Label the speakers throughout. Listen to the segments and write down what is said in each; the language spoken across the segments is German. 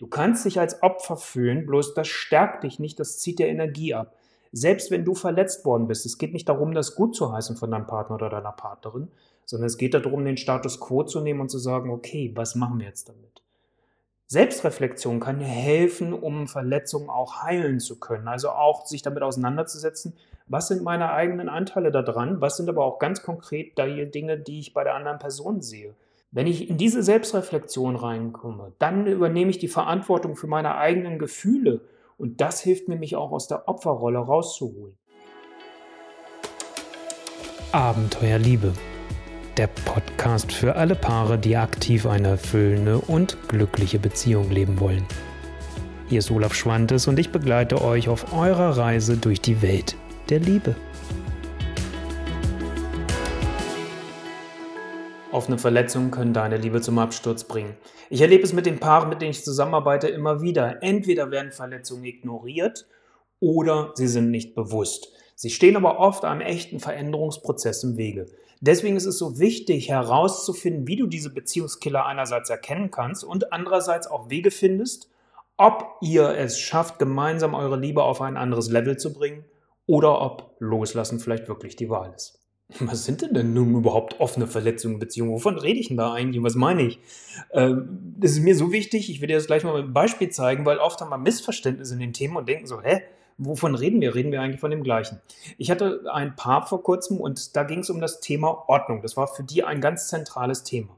Speaker 1: Du kannst dich als Opfer fühlen, bloß das stärkt dich nicht, das zieht dir Energie ab. Selbst wenn du verletzt worden bist, es geht nicht darum, das gut zu heißen von deinem Partner oder deiner Partnerin, sondern es geht darum, den Status quo zu nehmen und zu sagen, okay, was machen wir jetzt damit? Selbstreflexion kann dir helfen, um Verletzungen auch heilen zu können. Also auch sich damit auseinanderzusetzen, was sind meine eigenen Anteile daran, was sind aber auch ganz konkret die Dinge, die ich bei der anderen Person sehe. Wenn ich in diese Selbstreflexion reinkomme, dann übernehme ich die Verantwortung für meine eigenen Gefühle und das hilft mir, mich auch aus der Opferrolle rauszuholen.
Speaker 2: Abenteuer Liebe der Podcast für alle Paare, die aktiv eine erfüllende und glückliche Beziehung leben wollen. Hier ist Olaf Schwantes und ich begleite euch auf eurer Reise durch die Welt der Liebe.
Speaker 1: Offene Verletzungen können deine Liebe zum Absturz bringen. Ich erlebe es mit den Paaren, mit denen ich zusammenarbeite, immer wieder. Entweder werden Verletzungen ignoriert oder sie sind nicht bewusst. Sie stehen aber oft einem echten Veränderungsprozess im Wege. Deswegen ist es so wichtig herauszufinden, wie du diese Beziehungskiller einerseits erkennen kannst und andererseits auch Wege findest, ob ihr es schafft, gemeinsam eure Liebe auf ein anderes Level zu bringen oder ob Loslassen vielleicht wirklich die Wahl ist. Was sind denn denn nun überhaupt offene Verletzungen Beziehungen? Wovon rede ich denn da eigentlich? Was meine ich? Ähm, das ist mir so wichtig, ich will dir das gleich mal mit einem Beispiel zeigen, weil oft haben wir Missverständnisse in den Themen und denken so, hä, wovon reden wir? Reden wir eigentlich von dem gleichen? Ich hatte ein Paar vor kurzem und da ging es um das Thema Ordnung. Das war für die ein ganz zentrales Thema.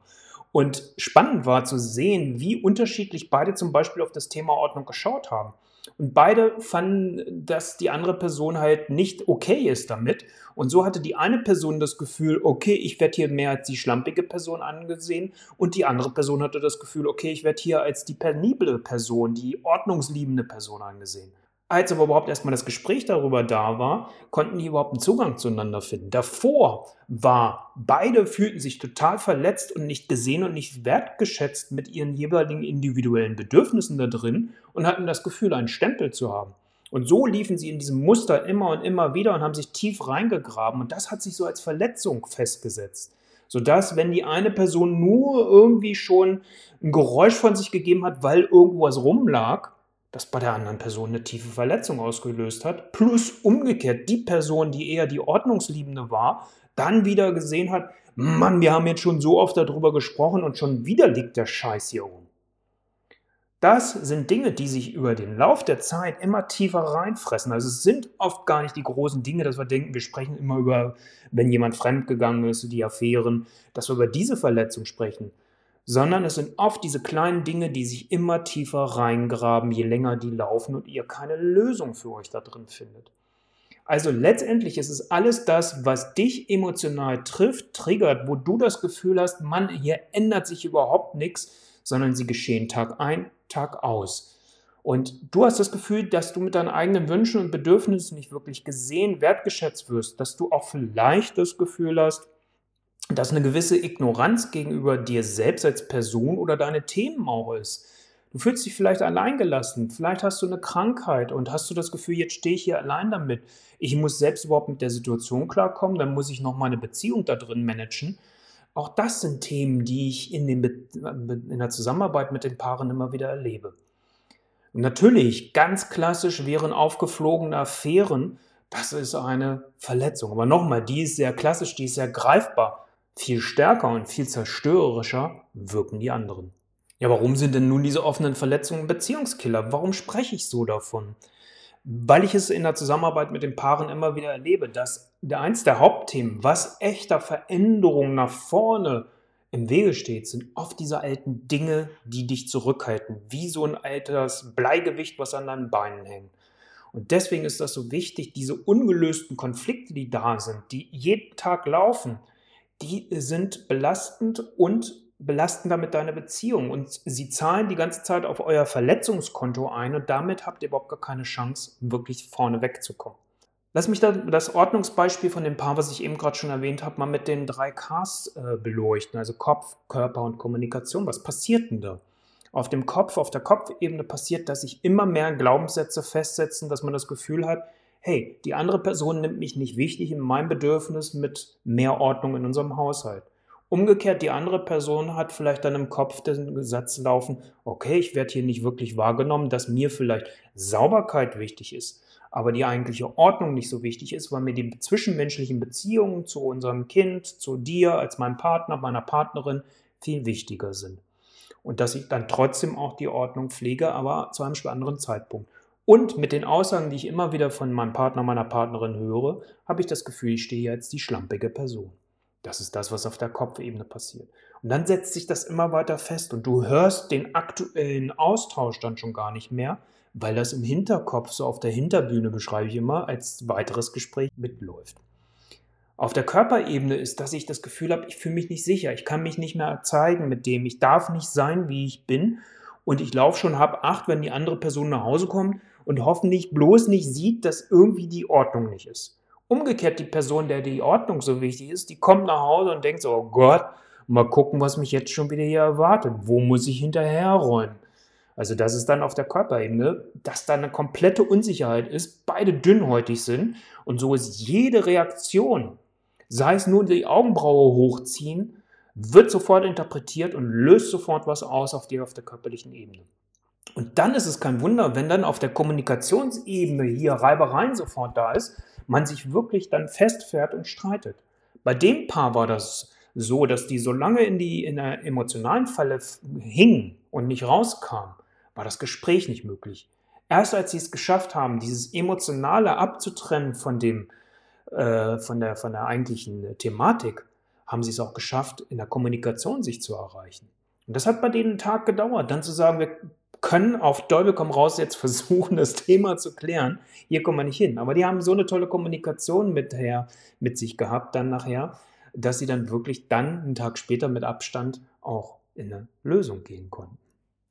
Speaker 1: Und spannend war zu sehen, wie unterschiedlich beide zum Beispiel auf das Thema Ordnung geschaut haben. Und beide fanden, dass die andere Person halt nicht okay ist damit. Und so hatte die eine Person das Gefühl, okay, ich werde hier mehr als die schlampige Person angesehen. Und die andere Person hatte das Gefühl, okay, ich werde hier als die penible Person, die ordnungsliebende Person angesehen. Als aber überhaupt erstmal das Gespräch darüber da war, konnten die überhaupt einen Zugang zueinander finden. Davor war, beide fühlten sich total verletzt und nicht gesehen und nicht wertgeschätzt mit ihren jeweiligen individuellen Bedürfnissen da drin und hatten das Gefühl, einen Stempel zu haben. Und so liefen sie in diesem Muster immer und immer wieder und haben sich tief reingegraben. Und das hat sich so als Verletzung festgesetzt. Sodass, wenn die eine Person nur irgendwie schon ein Geräusch von sich gegeben hat, weil irgendwo was rumlag, das bei der anderen Person eine tiefe Verletzung ausgelöst hat, plus umgekehrt die Person, die eher die Ordnungsliebende war, dann wieder gesehen hat, Mann, wir haben jetzt schon so oft darüber gesprochen und schon wieder liegt der Scheiß hier rum. Das sind Dinge, die sich über den Lauf der Zeit immer tiefer reinfressen. Also es sind oft gar nicht die großen Dinge, dass wir denken, wir sprechen immer über, wenn jemand fremdgegangen ist, die Affären, dass wir über diese Verletzung sprechen sondern es sind oft diese kleinen Dinge, die sich immer tiefer reingraben, je länger die laufen und ihr keine Lösung für euch da drin findet. Also letztendlich ist es alles das, was dich emotional trifft, triggert, wo du das Gefühl hast, Mann, hier ändert sich überhaupt nichts, sondern sie geschehen Tag ein, Tag aus. Und du hast das Gefühl, dass du mit deinen eigenen Wünschen und Bedürfnissen nicht wirklich gesehen, wertgeschätzt wirst, dass du auch vielleicht das Gefühl hast, dass eine gewisse Ignoranz gegenüber dir selbst als Person oder deine Themen auch ist. Du fühlst dich vielleicht alleingelassen, vielleicht hast du eine Krankheit und hast du das Gefühl, jetzt stehe ich hier allein damit. Ich muss selbst überhaupt mit der Situation klarkommen, dann muss ich noch meine Beziehung da drin managen. Auch das sind Themen, die ich in, den, in der Zusammenarbeit mit den Paaren immer wieder erlebe. Und natürlich, ganz klassisch wären aufgeflogene Affären, das ist eine Verletzung. Aber nochmal, die ist sehr klassisch, die ist sehr greifbar. Viel stärker und viel zerstörerischer wirken die anderen. Ja, warum sind denn nun diese offenen Verletzungen Beziehungskiller? Warum spreche ich so davon? Weil ich es in der Zusammenarbeit mit den Paaren immer wieder erlebe, dass eins der Hauptthemen, was echter Veränderung nach vorne im Wege steht, sind oft diese alten Dinge, die dich zurückhalten, wie so ein altes Bleigewicht, was an deinen Beinen hängt. Und deswegen ist das so wichtig, diese ungelösten Konflikte, die da sind, die jeden Tag laufen, die sind belastend und belasten damit deine Beziehung. Und sie zahlen die ganze Zeit auf euer Verletzungskonto ein und damit habt ihr überhaupt gar keine Chance, wirklich vorne wegzukommen. Lass mich da das Ordnungsbeispiel von dem Paar, was ich eben gerade schon erwähnt habe, mal mit den drei Ks äh, beleuchten, also Kopf, Körper und Kommunikation. Was passiert denn da? Auf dem Kopf, auf der Kopfebene passiert, dass sich immer mehr Glaubenssätze festsetzen, dass man das Gefühl hat, hey, die andere Person nimmt mich nicht wichtig in meinem Bedürfnis mit mehr Ordnung in unserem Haushalt. Umgekehrt, die andere Person hat vielleicht dann im Kopf den Satz laufen, okay, ich werde hier nicht wirklich wahrgenommen, dass mir vielleicht Sauberkeit wichtig ist, aber die eigentliche Ordnung nicht so wichtig ist, weil mir die zwischenmenschlichen Beziehungen zu unserem Kind, zu dir als meinem Partner, meiner Partnerin viel wichtiger sind. Und dass ich dann trotzdem auch die Ordnung pflege, aber zu einem anderen Zeitpunkt. Und mit den Aussagen, die ich immer wieder von meinem Partner, meiner Partnerin höre, habe ich das Gefühl, ich stehe jetzt die schlampige Person. Das ist das, was auf der Kopfebene passiert. Und dann setzt sich das immer weiter fest und du hörst den aktuellen Austausch dann schon gar nicht mehr, weil das im Hinterkopf, so auf der Hinterbühne beschreibe ich immer, als weiteres Gespräch mitläuft. Auf der Körperebene ist, dass ich das Gefühl habe, ich fühle mich nicht sicher, ich kann mich nicht mehr zeigen mit dem, ich darf nicht sein, wie ich bin und ich laufe schon hab acht, wenn die andere Person nach Hause kommt und hoffentlich bloß nicht sieht, dass irgendwie die Ordnung nicht ist. Umgekehrt die Person, der die Ordnung so wichtig ist, die kommt nach Hause und denkt so, oh Gott, mal gucken, was mich jetzt schon wieder hier erwartet. Wo muss ich hinterherräumen? Also das ist dann auf der Körperebene, dass da eine komplette Unsicherheit ist, beide dünnhäutig sind und so ist jede Reaktion, sei es nur die Augenbraue hochziehen, wird sofort interpretiert und löst sofort was aus auf, die, auf der körperlichen Ebene. Und dann ist es kein Wunder, wenn dann auf der Kommunikationsebene hier Reibereien sofort da ist, man sich wirklich dann festfährt und streitet. Bei dem Paar war das so, dass die so lange in, die, in der emotionalen Falle hingen und nicht rauskam, war das Gespräch nicht möglich. Erst als sie es geschafft haben, dieses Emotionale abzutrennen von, dem, äh, von, der, von der eigentlichen Thematik, haben sie es auch geschafft, in der Kommunikation sich zu erreichen. Und das hat bei denen einen Tag gedauert, dann zu sagen, wir können auf Teufel komm raus jetzt versuchen, das Thema zu klären. Hier kommen wir nicht hin. Aber die haben so eine tolle Kommunikation mit, her, mit sich gehabt dann nachher, dass sie dann wirklich dann einen Tag später mit Abstand auch in eine Lösung gehen konnten.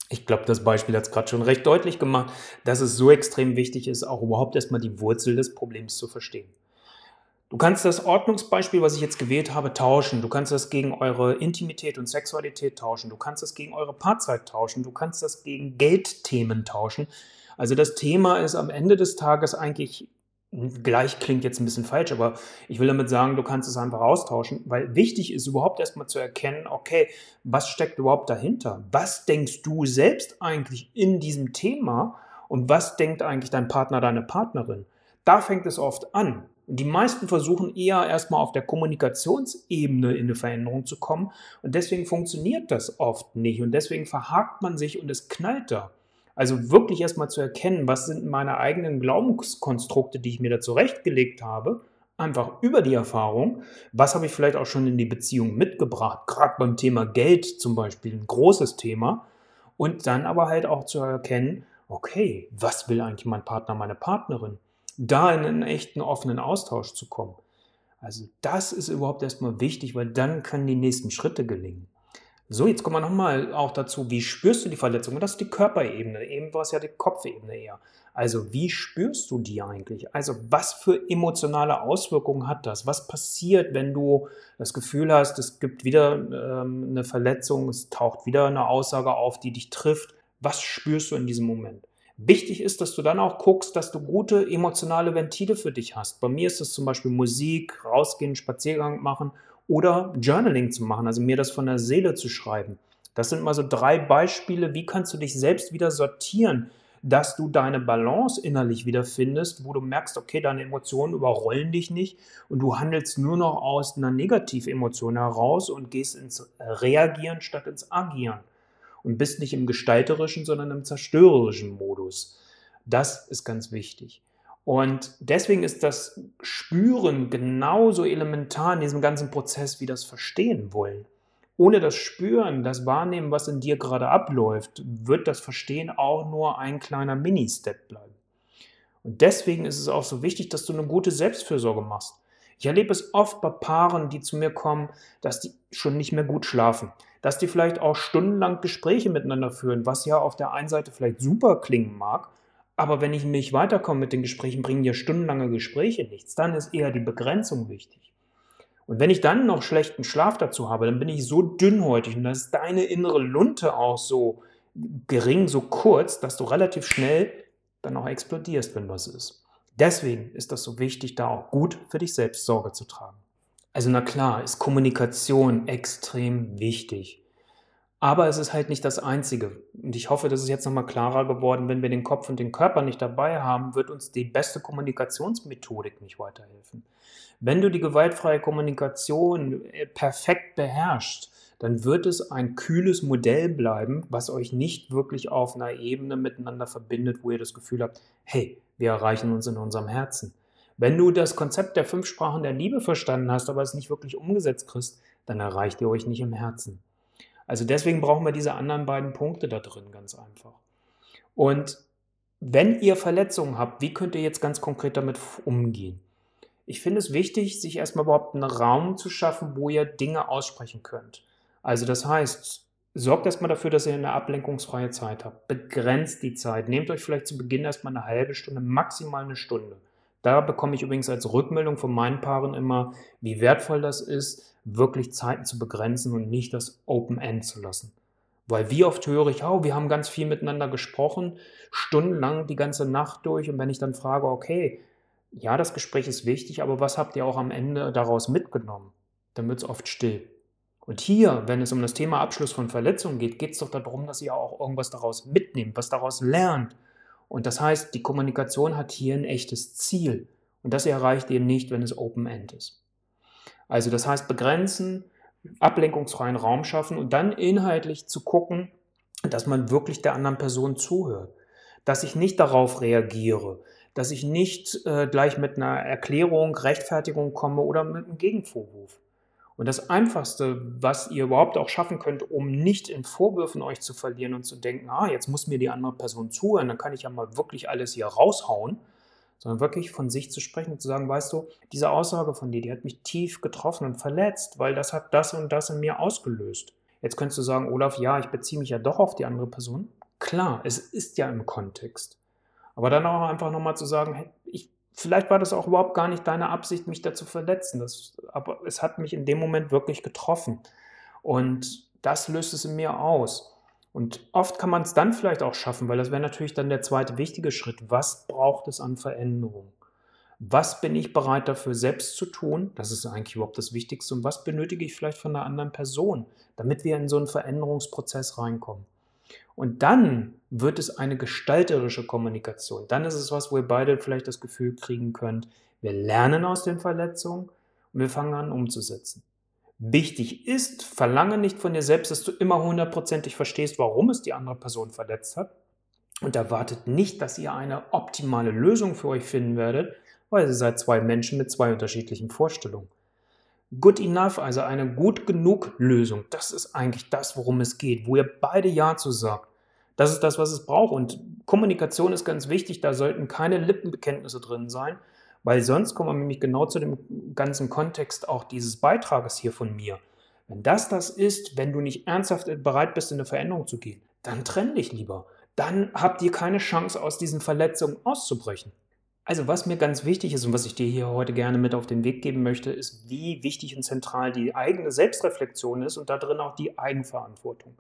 Speaker 1: Ich glaube, das Beispiel hat es gerade schon recht deutlich gemacht, dass es so extrem wichtig ist, auch überhaupt erstmal die Wurzel des Problems zu verstehen. Du kannst das Ordnungsbeispiel, was ich jetzt gewählt habe, tauschen. Du kannst das gegen eure Intimität und Sexualität tauschen. Du kannst das gegen eure Paarzeit tauschen. Du kannst das gegen Geldthemen tauschen. Also das Thema ist am Ende des Tages eigentlich gleich klingt jetzt ein bisschen falsch, aber ich will damit sagen, du kannst es einfach austauschen, weil wichtig ist überhaupt erstmal zu erkennen, okay, was steckt überhaupt dahinter? Was denkst du selbst eigentlich in diesem Thema und was denkt eigentlich dein Partner, deine Partnerin? Da fängt es oft an. Die meisten versuchen eher erstmal auf der Kommunikationsebene in eine Veränderung zu kommen. Und deswegen funktioniert das oft nicht. Und deswegen verhakt man sich und es knallt da. Also wirklich erstmal zu erkennen, was sind meine eigenen Glaubenskonstrukte, die ich mir da zurechtgelegt habe, einfach über die Erfahrung, was habe ich vielleicht auch schon in die Beziehung mitgebracht, gerade beim Thema Geld zum Beispiel, ein großes Thema, und dann aber halt auch zu erkennen, okay, was will eigentlich mein Partner, meine Partnerin? Da in einen echten offenen Austausch zu kommen. Also das ist überhaupt erstmal wichtig, weil dann können die nächsten Schritte gelingen. So, jetzt kommen wir nochmal auch dazu, wie spürst du die Verletzung? Und das ist die Körperebene, eben war es ja die Kopfebene eher. Also wie spürst du die eigentlich? Also was für emotionale Auswirkungen hat das? Was passiert, wenn du das Gefühl hast, es gibt wieder ähm, eine Verletzung, es taucht wieder eine Aussage auf, die dich trifft? Was spürst du in diesem Moment? Wichtig ist, dass du dann auch guckst, dass du gute emotionale Ventile für dich hast. Bei mir ist es zum Beispiel Musik, rausgehen, Spaziergang machen oder Journaling zu machen, also mir das von der Seele zu schreiben. Das sind mal so drei Beispiele, wie kannst du dich selbst wieder sortieren, dass du deine Balance innerlich wieder findest, wo du merkst, okay, deine Emotionen überrollen dich nicht und du handelst nur noch aus einer Negativemotion heraus und gehst ins Reagieren statt ins Agieren und bist nicht im gestalterischen, sondern im zerstörerischen Modus. Das ist ganz wichtig. Und deswegen ist das Spüren genauso elementar in diesem ganzen Prozess wie das Verstehen wollen. Ohne das Spüren, das Wahrnehmen, was in dir gerade abläuft, wird das Verstehen auch nur ein kleiner Mini-Step bleiben. Und deswegen ist es auch so wichtig, dass du eine gute Selbstfürsorge machst. Ich erlebe es oft bei Paaren, die zu mir kommen, dass die schon nicht mehr gut schlafen dass die vielleicht auch stundenlang Gespräche miteinander führen, was ja auf der einen Seite vielleicht super klingen mag, aber wenn ich nicht weiterkomme mit den Gesprächen, bringen ja stundenlange Gespräche nichts. Dann ist eher die Begrenzung wichtig. Und wenn ich dann noch schlechten Schlaf dazu habe, dann bin ich so dünnhäutig und dann ist deine innere Lunte auch so gering, so kurz, dass du relativ schnell dann auch explodierst, wenn was ist. Deswegen ist das so wichtig, da auch gut für dich selbst Sorge zu tragen. Also na klar, ist Kommunikation extrem wichtig. Aber es ist halt nicht das Einzige. Und ich hoffe, das ist jetzt nochmal klarer geworden. Wenn wir den Kopf und den Körper nicht dabei haben, wird uns die beste Kommunikationsmethodik nicht weiterhelfen. Wenn du die gewaltfreie Kommunikation äh, perfekt beherrschst, dann wird es ein kühles Modell bleiben, was euch nicht wirklich auf einer Ebene miteinander verbindet, wo ihr das Gefühl habt, hey, wir erreichen uns in unserem Herzen. Wenn du das Konzept der fünf Sprachen der Liebe verstanden hast, aber es nicht wirklich umgesetzt kriegst, dann erreicht ihr euch nicht im Herzen. Also deswegen brauchen wir diese anderen beiden Punkte da drin ganz einfach. Und wenn ihr Verletzungen habt, wie könnt ihr jetzt ganz konkret damit umgehen? Ich finde es wichtig, sich erstmal überhaupt einen Raum zu schaffen, wo ihr Dinge aussprechen könnt. Also das heißt, sorgt erstmal dafür, dass ihr eine ablenkungsfreie Zeit habt. Begrenzt die Zeit. Nehmt euch vielleicht zu Beginn erstmal eine halbe Stunde, maximal eine Stunde. Da bekomme ich übrigens als Rückmeldung von meinen Paaren immer, wie wertvoll das ist, wirklich Zeiten zu begrenzen und nicht das Open End zu lassen. Weil wie oft höre ich, oh, wir haben ganz viel miteinander gesprochen, stundenlang die ganze Nacht durch und wenn ich dann frage, okay, ja, das Gespräch ist wichtig, aber was habt ihr auch am Ende daraus mitgenommen? Dann wird es oft still. Und hier, wenn es um das Thema Abschluss von Verletzungen geht, geht es doch darum, dass ihr auch irgendwas daraus mitnehmt, was daraus lernt. Und das heißt, die Kommunikation hat hier ein echtes Ziel. Und das erreicht ihr nicht, wenn es Open-End ist. Also das heißt, begrenzen, ablenkungsfreien Raum schaffen und dann inhaltlich zu gucken, dass man wirklich der anderen Person zuhört. Dass ich nicht darauf reagiere, dass ich nicht äh, gleich mit einer Erklärung, Rechtfertigung komme oder mit einem Gegenvorwurf. Und das Einfachste, was ihr überhaupt auch schaffen könnt, um nicht in Vorwürfen euch zu verlieren und zu denken, ah, jetzt muss mir die andere Person zuhören, dann kann ich ja mal wirklich alles hier raushauen, sondern wirklich von sich zu sprechen und zu sagen, weißt du, diese Aussage von dir, die hat mich tief getroffen und verletzt, weil das hat das und das in mir ausgelöst. Jetzt könntest du sagen, Olaf, ja, ich beziehe mich ja doch auf die andere Person. Klar, es ist ja im Kontext. Aber dann auch einfach nochmal zu sagen, hey, vielleicht war das auch überhaupt gar nicht deine Absicht, mich da zu verletzen. Das, aber es hat mich in dem Moment wirklich getroffen. Und das löst es in mir aus. Und oft kann man es dann vielleicht auch schaffen, weil das wäre natürlich dann der zweite wichtige Schritt. Was braucht es an Veränderung? Was bin ich bereit dafür selbst zu tun? Das ist eigentlich überhaupt das Wichtigste. Und was benötige ich vielleicht von einer anderen Person, damit wir in so einen Veränderungsprozess reinkommen? Und dann wird es eine gestalterische Kommunikation. Dann ist es was, wo ihr beide vielleicht das Gefühl kriegen könnt, wir lernen aus den Verletzungen und wir fangen an umzusetzen. Wichtig ist, verlange nicht von dir selbst, dass du immer hundertprozentig verstehst, warum es die andere Person verletzt hat. Und erwartet nicht, dass ihr eine optimale Lösung für euch finden werdet, weil ihr seid zwei Menschen mit zwei unterschiedlichen Vorstellungen. Good enough, also eine gut genug Lösung, das ist eigentlich das, worum es geht, wo ihr beide Ja zu sagt. Das ist das, was es braucht. Und Kommunikation ist ganz wichtig. Da sollten keine Lippenbekenntnisse drin sein, weil sonst kommen wir nämlich genau zu dem ganzen Kontext auch dieses Beitrages hier von mir. Wenn das das ist, wenn du nicht ernsthaft bereit bist, in eine Veränderung zu gehen, dann trenn dich lieber. Dann habt ihr keine Chance, aus diesen Verletzungen auszubrechen. Also was mir ganz wichtig ist und was ich dir hier heute gerne mit auf den Weg geben möchte, ist, wie wichtig und zentral die eigene Selbstreflexion ist und da drin auch die Eigenverantwortung.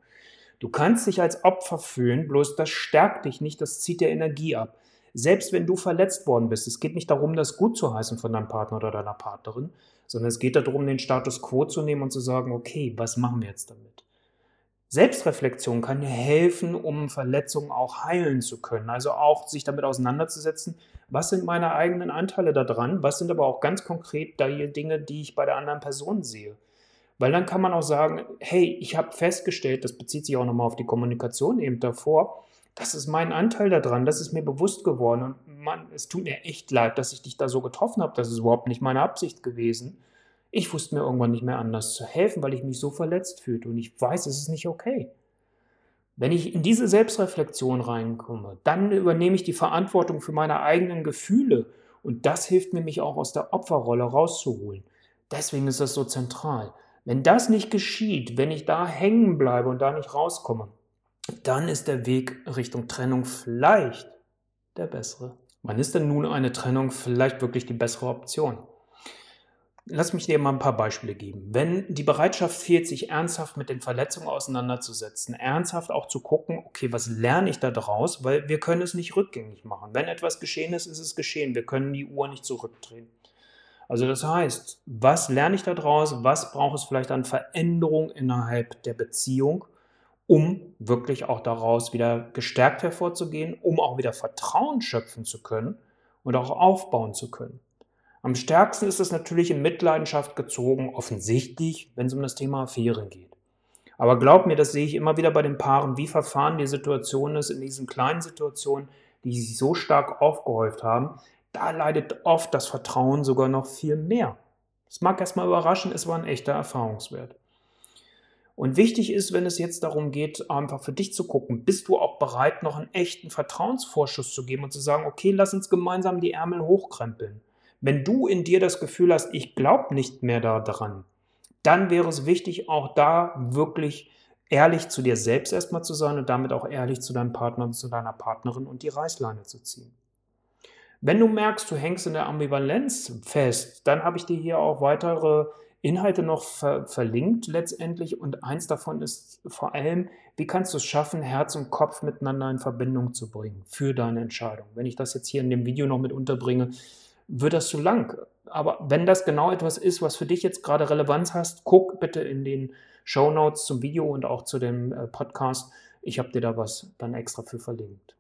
Speaker 1: Du kannst dich als Opfer fühlen, bloß das stärkt dich nicht, das zieht dir Energie ab. Selbst wenn du verletzt worden bist, es geht nicht darum, das gut zu heißen von deinem Partner oder deiner Partnerin, sondern es geht darum, den Status quo zu nehmen und zu sagen, okay, was machen wir jetzt damit? Selbstreflexion kann dir helfen, um Verletzungen auch heilen zu können. Also auch sich damit auseinanderzusetzen, was sind meine eigenen Anteile daran, was sind aber auch ganz konkret die Dinge, die ich bei der anderen Person sehe. Weil dann kann man auch sagen, hey, ich habe festgestellt, das bezieht sich auch nochmal auf die Kommunikation eben davor, das ist mein Anteil daran, das ist mir bewusst geworden. Und man, es tut mir echt leid, dass ich dich da so getroffen habe. Das ist überhaupt nicht meine Absicht gewesen. Ich wusste mir irgendwann nicht mehr anders zu helfen, weil ich mich so verletzt fühlte. Und ich weiß, es ist nicht okay. Wenn ich in diese Selbstreflexion reinkomme, dann übernehme ich die Verantwortung für meine eigenen Gefühle. Und das hilft mir, mich auch aus der Opferrolle rauszuholen. Deswegen ist das so zentral. Wenn das nicht geschieht, wenn ich da hängen bleibe und da nicht rauskomme, dann ist der Weg Richtung Trennung vielleicht der bessere. Wann ist denn nun eine Trennung vielleicht wirklich die bessere Option? Lass mich dir mal ein paar Beispiele geben. Wenn die Bereitschaft fehlt, sich ernsthaft mit den Verletzungen auseinanderzusetzen, ernsthaft auch zu gucken, okay, was lerne ich da draus, weil wir können es nicht rückgängig machen. Wenn etwas geschehen ist, ist es geschehen. Wir können die Uhr nicht zurückdrehen. Also das heißt, was lerne ich daraus? Was braucht es vielleicht an Veränderung innerhalb der Beziehung, um wirklich auch daraus wieder gestärkt hervorzugehen, um auch wieder Vertrauen schöpfen zu können und auch aufbauen zu können? Am stärksten ist es natürlich in Mitleidenschaft gezogen, offensichtlich, wenn es um das Thema Affären geht. Aber glaub mir, das sehe ich immer wieder bei den Paaren, wie verfahren die Situation ist in diesen kleinen Situationen, die sich so stark aufgehäuft haben, da leidet oft das Vertrauen sogar noch viel mehr. Das mag erstmal überraschen, es war ein echter Erfahrungswert. Und wichtig ist, wenn es jetzt darum geht, einfach für dich zu gucken, bist du auch bereit, noch einen echten Vertrauensvorschuss zu geben und zu sagen, okay, lass uns gemeinsam die Ärmel hochkrempeln. Wenn du in dir das Gefühl hast, ich glaube nicht mehr daran, dann wäre es wichtig, auch da wirklich ehrlich zu dir selbst erstmal zu sein und damit auch ehrlich zu deinem Partner und zu deiner Partnerin und die Reißleine zu ziehen. Wenn du merkst, du hängst in der Ambivalenz fest, dann habe ich dir hier auch weitere Inhalte noch ver verlinkt letztendlich und eins davon ist vor allem, wie kannst du es schaffen, Herz und Kopf miteinander in Verbindung zu bringen für deine Entscheidung. Wenn ich das jetzt hier in dem Video noch mit unterbringe, wird das zu lang. Aber wenn das genau etwas ist, was für dich jetzt gerade Relevanz hast, guck bitte in den Show Notes zum Video und auch zu dem äh, Podcast. Ich habe dir da was dann extra für verlinkt.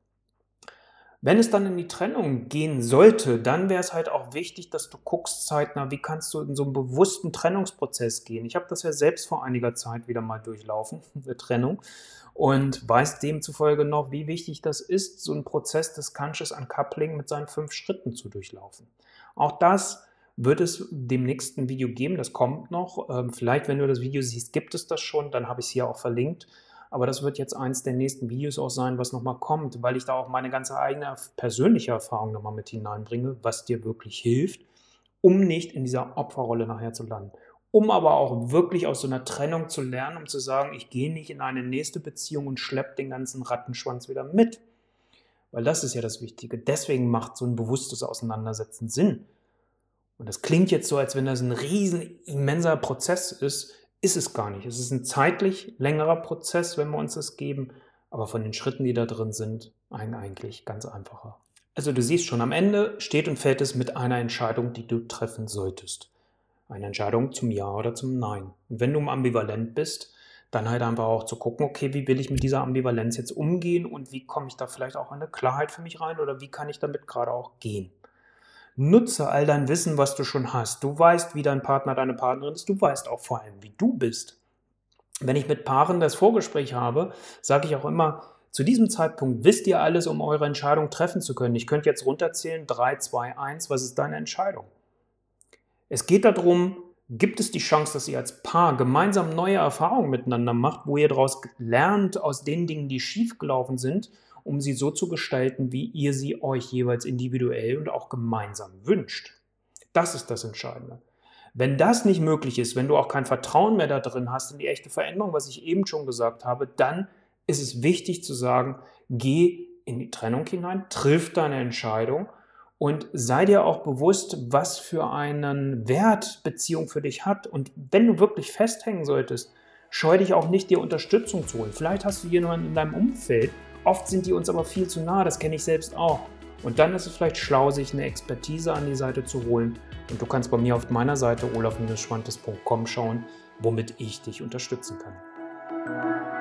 Speaker 1: Wenn es dann in die Trennung gehen sollte, dann wäre es halt auch wichtig, dass du guckst zeitnah, wie kannst du in so einen bewussten Trennungsprozess gehen. Ich habe das ja selbst vor einiger Zeit wieder mal durchlaufen, eine Trennung, und weiß demzufolge noch, wie wichtig das ist, so einen Prozess des Conscious Uncoupling mit seinen fünf Schritten zu durchlaufen. Auch das wird es dem nächsten Video geben, das kommt noch. Ähm, vielleicht, wenn du das Video siehst, gibt es das schon, dann habe ich es hier auch verlinkt. Aber das wird jetzt eins der nächsten Videos auch sein, was nochmal kommt, weil ich da auch meine ganze eigene persönliche Erfahrung nochmal mit hineinbringe, was dir wirklich hilft, um nicht in dieser Opferrolle nachher zu landen. Um aber auch wirklich aus so einer Trennung zu lernen, um zu sagen, ich gehe nicht in eine nächste Beziehung und schleppe den ganzen Rattenschwanz wieder mit. Weil das ist ja das Wichtige. Deswegen macht so ein bewusstes Auseinandersetzen Sinn. Und das klingt jetzt so, als wenn das ein riesen immenser Prozess ist, ist es gar nicht. Es ist ein zeitlich längerer Prozess, wenn wir uns das geben, aber von den Schritten, die da drin sind, eigentlich ganz einfacher. Also du siehst schon, am Ende steht und fällt es mit einer Entscheidung, die du treffen solltest. Eine Entscheidung zum Ja oder zum Nein. Und wenn du ambivalent bist, dann halt einfach auch zu gucken, okay, wie will ich mit dieser Ambivalenz jetzt umgehen und wie komme ich da vielleicht auch in eine Klarheit für mich rein oder wie kann ich damit gerade auch gehen. Nutze all dein Wissen, was du schon hast. Du weißt, wie dein Partner, deine Partnerin ist. Du weißt auch vor allem, wie du bist. Wenn ich mit Paaren das Vorgespräch habe, sage ich auch immer, zu diesem Zeitpunkt wisst ihr alles, um eure Entscheidung treffen zu können. Ich könnte jetzt runterzählen, 3, 2, 1, was ist deine Entscheidung? Es geht darum, gibt es die Chance, dass ihr als Paar gemeinsam neue Erfahrungen miteinander macht, wo ihr daraus lernt aus den Dingen, die schiefgelaufen sind um sie so zu gestalten, wie ihr sie euch jeweils individuell und auch gemeinsam wünscht. Das ist das Entscheidende. Wenn das nicht möglich ist, wenn du auch kein Vertrauen mehr da drin hast in die echte Veränderung, was ich eben schon gesagt habe, dann ist es wichtig zu sagen, geh in die Trennung hinein, triff deine Entscheidung und sei dir auch bewusst, was für einen Wert Beziehung für dich hat. Und wenn du wirklich festhängen solltest, scheu dich auch nicht, dir Unterstützung zu holen. Vielleicht hast du jemanden in deinem Umfeld, Oft sind die uns aber viel zu nah, das kenne ich selbst auch. Und dann ist es vielleicht schlau, sich eine Expertise an die Seite zu holen. Und du kannst bei mir auf meiner Seite olaf-schwantes.com schauen, womit ich dich unterstützen kann.